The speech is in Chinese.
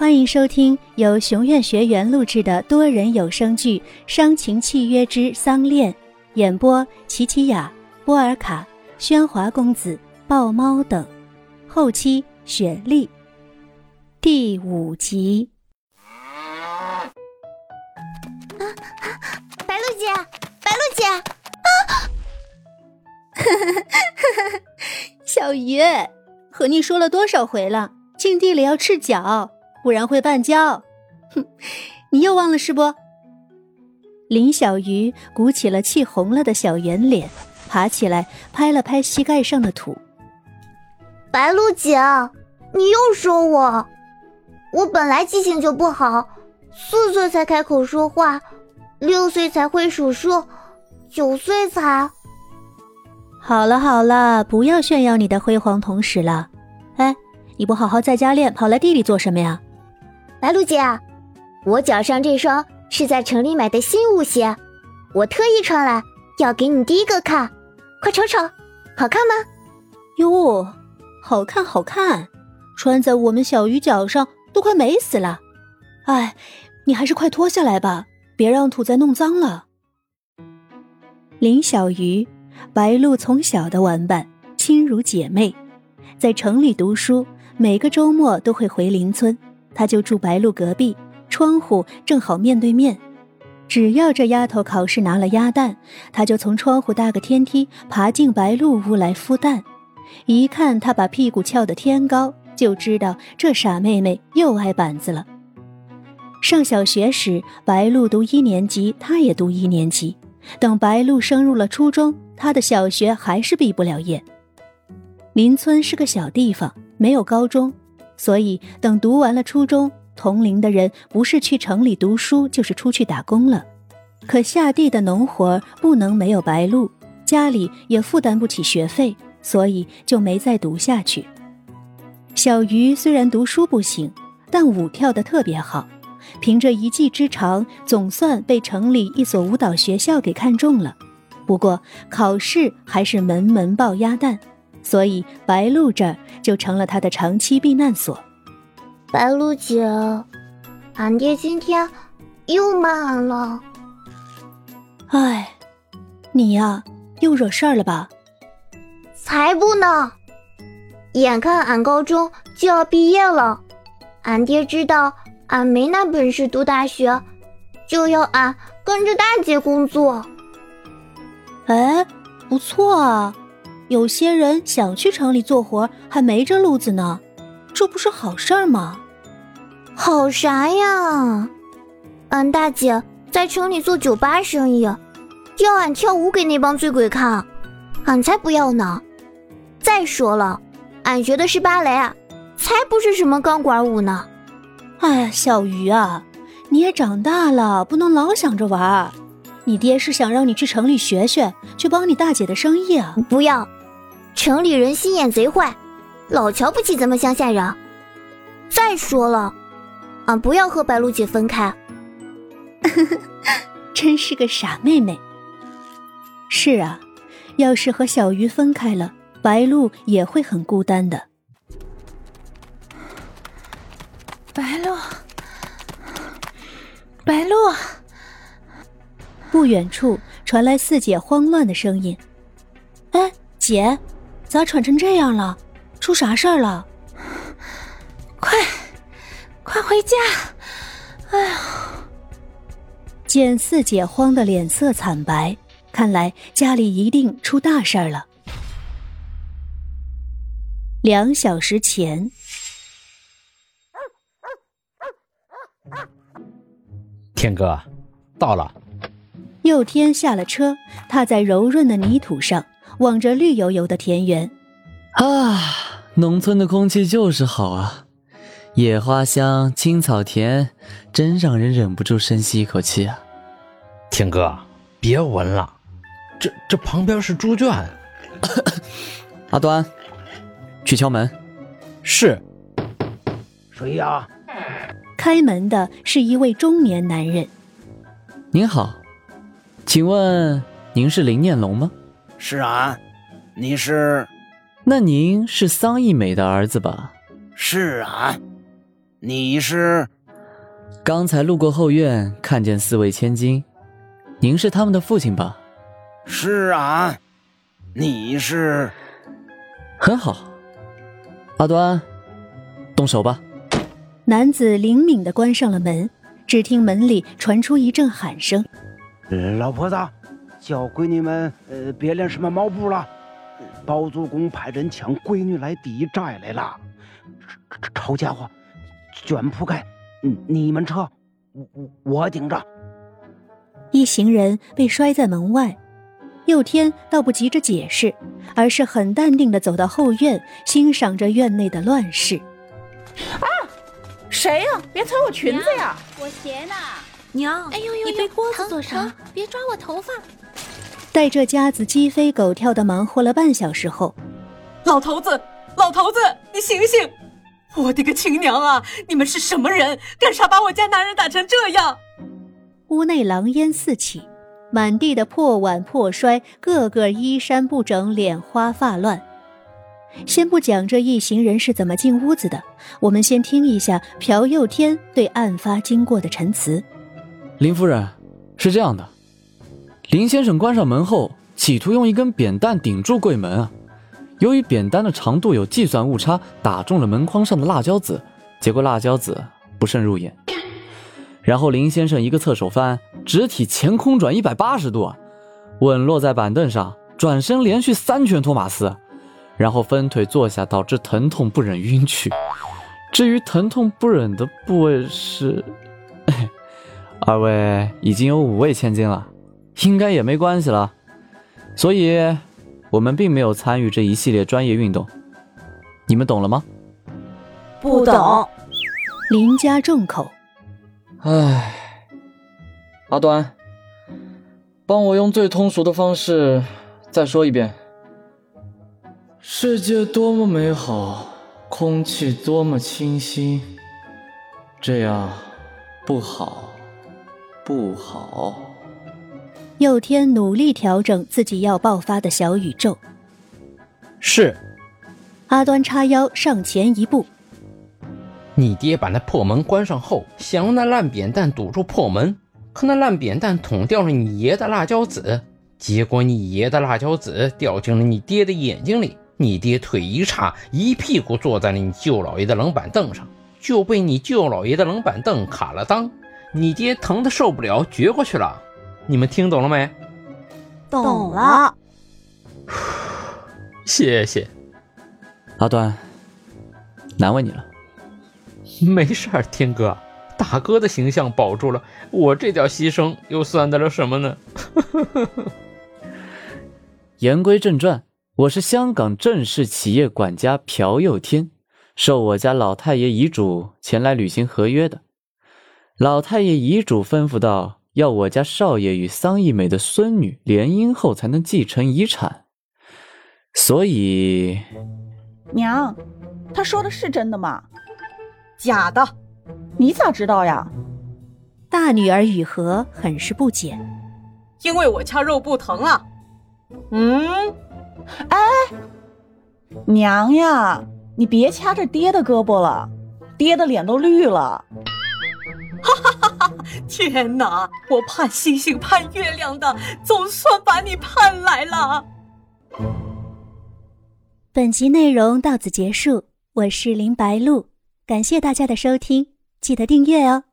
欢迎收听由熊院学员录制的多人有声剧《伤情契约之丧恋》，演播：琪琪雅、波尔卡、喧哗公子、豹猫等，后期雪莉。第五集。啊！白露姐，白露姐！啊！小鱼，和你说了多少回了，进地里要赤脚。不然会绊跤，哼！你又忘了是不？林小鱼鼓起了气红了的小圆脸，爬起来拍了拍膝盖上的土。白露姐，你又说我，我本来记性就不好，四岁才开口说话，六岁才会数数，九岁才……好了好了，不要炫耀你的辉煌同时了。哎，你不好好在家练，跑来地里做什么呀？白露姐，我脚上这双是在城里买的新舞鞋，我特意穿来要给你第一个看，快瞅瞅，好看吗？哟，好看好看，穿在我们小鱼脚上都快美死了。哎，你还是快脱下来吧，别让土再弄脏了。林小鱼，白露从小的玩伴，亲如姐妹，在城里读书，每个周末都会回邻村。他就住白露隔壁，窗户正好面对面。只要这丫头考试拿了鸭蛋，他就从窗户搭个天梯爬进白露屋来孵蛋。一看他把屁股翘得天高，就知道这傻妹妹又挨板子了。上小学时，白露读一年级，他也读一年级。等白露升入了初中，他的小学还是毕不了业。邻村是个小地方，没有高中。所以，等读完了初中，同龄的人不是去城里读书，就是出去打工了。可下地的农活不能没有白露，家里也负担不起学费，所以就没再读下去。小鱼虽然读书不行，但舞跳得特别好，凭着一技之长，总算被城里一所舞蹈学校给看中了。不过考试还是门门爆鸭蛋。所以白露这儿就成了他的长期避难所。白露姐，俺爹今天又骂俺了。哎，你呀，又惹事儿了吧？才不呢！眼看俺高中就要毕业了，俺爹知道俺没那本事读大学，就要俺跟着大姐工作。哎，不错啊。有些人想去城里做活，还没这路子呢，这不是好事儿吗？好啥呀？俺大姐在城里做酒吧生意，要俺跳舞给那帮醉鬼看，俺才不要呢。再说了，俺学的是芭蕾，才不是什么钢管舞呢。哎呀，小鱼啊，你也长大了，不能老想着玩。你爹是想让你去城里学学，去帮你大姐的生意啊。不要。城里人心眼贼坏，老瞧不起咱们乡下人。再说了，俺不要和白露姐分开。真是个傻妹妹。是啊，要是和小鱼分开了，白露也会很孤单的。白露，白露。不远处传来四姐慌乱的声音：“哎，姐。”咋喘成这样了？出啥事儿了？快，快回家！哎呀！见四姐慌得脸色惨白，看来家里一定出大事儿了。两小时前，天哥，到了。佑天下了车，踏在柔润的泥土上。望着绿油油的田园，啊，农村的空气就是好啊，野花香，青草甜，真让人忍不住深吸一口气啊！天哥，别闻了，这这旁边是猪圈。阿端，去敲门。是。谁呀？开门的是一位中年男人。您好，请问您是林念龙吗？是俺，你是？那您是桑义美的儿子吧？是俺。你是？刚才路过后院，看见四位千金，您是他们的父亲吧？是啊。你是？很好。阿端，动手吧。男子灵敏的关上了门，只听门里传出一阵喊声：“老婆子，叫闺女们，呃，别练什么猫步了。包租公派人抢闺女来抵债来了。臭家伙，卷铺盖，你们撤，我我我顶着。”一行人被摔在门外。佑天倒不急着解释，而是很淡定的走到后院，欣赏着院内的乱世。啊！谁呀？别踩我裙子呀！我鞋呢？娘！哎呦呦！你背锅子做啥？别抓我头发！待这家子鸡飞狗跳的忙活了半小时后，老头子，老头子，你醒醒！我的个亲娘啊！你们是什么人？干啥把我家男人打成这样？屋内狼烟四起。满地的破碗破摔，个个衣衫不整，脸花发乱。先不讲这一行人是怎么进屋子的，我们先听一下朴佑天对案发经过的陈词。林夫人，是这样的，林先生关上门后，企图用一根扁担顶住柜门啊。由于扁担的长度有计算误差，打中了门框上的辣椒籽，结果辣椒籽不慎入眼。然后林先生一个侧手翻，直体前空转一百八十度，稳落在板凳上，转身连续三拳托马斯，然后分腿坐下，导致疼痛不忍晕去。至于疼痛不忍的部位是，二位已经有五位千金了，应该也没关系了，所以我们并没有参与这一系列专业运动，你们懂了吗？不懂。林家重口。唉，阿端，帮我用最通俗的方式再说一遍。世界多么美好，空气多么清新，这样不好，不好。佑天努力调整自己要爆发的小宇宙。是。阿端叉腰上前一步。你爹把那破门关上后，想用那烂扁担堵住破门，可那烂扁担捅掉了你爷的辣椒籽，结果你爷的辣椒籽掉进了你爹的眼睛里，你爹腿一叉，一屁股坐在了你舅老爷的冷板凳上，就被你舅老爷的冷板凳卡了裆，你爹疼的受不了，撅过去了。你们听懂了没？懂了。谢谢，阿端，难为你了。没事儿，天哥，大哥的形象保住了，我这点牺牲又算得了什么呢？言归正传，我是香港正式企业管家朴佑天，受我家老太爷遗嘱前来履行合约的。老太爷遗嘱吩咐到，要我家少爷与桑义美的孙女联姻后才能继承遗产，所以，娘，他说的是真的吗？假的，你咋知道呀？大女儿雨禾很是不解，因为我掐肉不疼啊。嗯，哎，娘呀，你别掐着爹的胳膊了，爹的脸都绿了。哈哈哈哈！天哪，我盼星星盼月亮的，总算把你盼来了。本集内容到此结束，我是林白露。感谢大家的收听，记得订阅哦。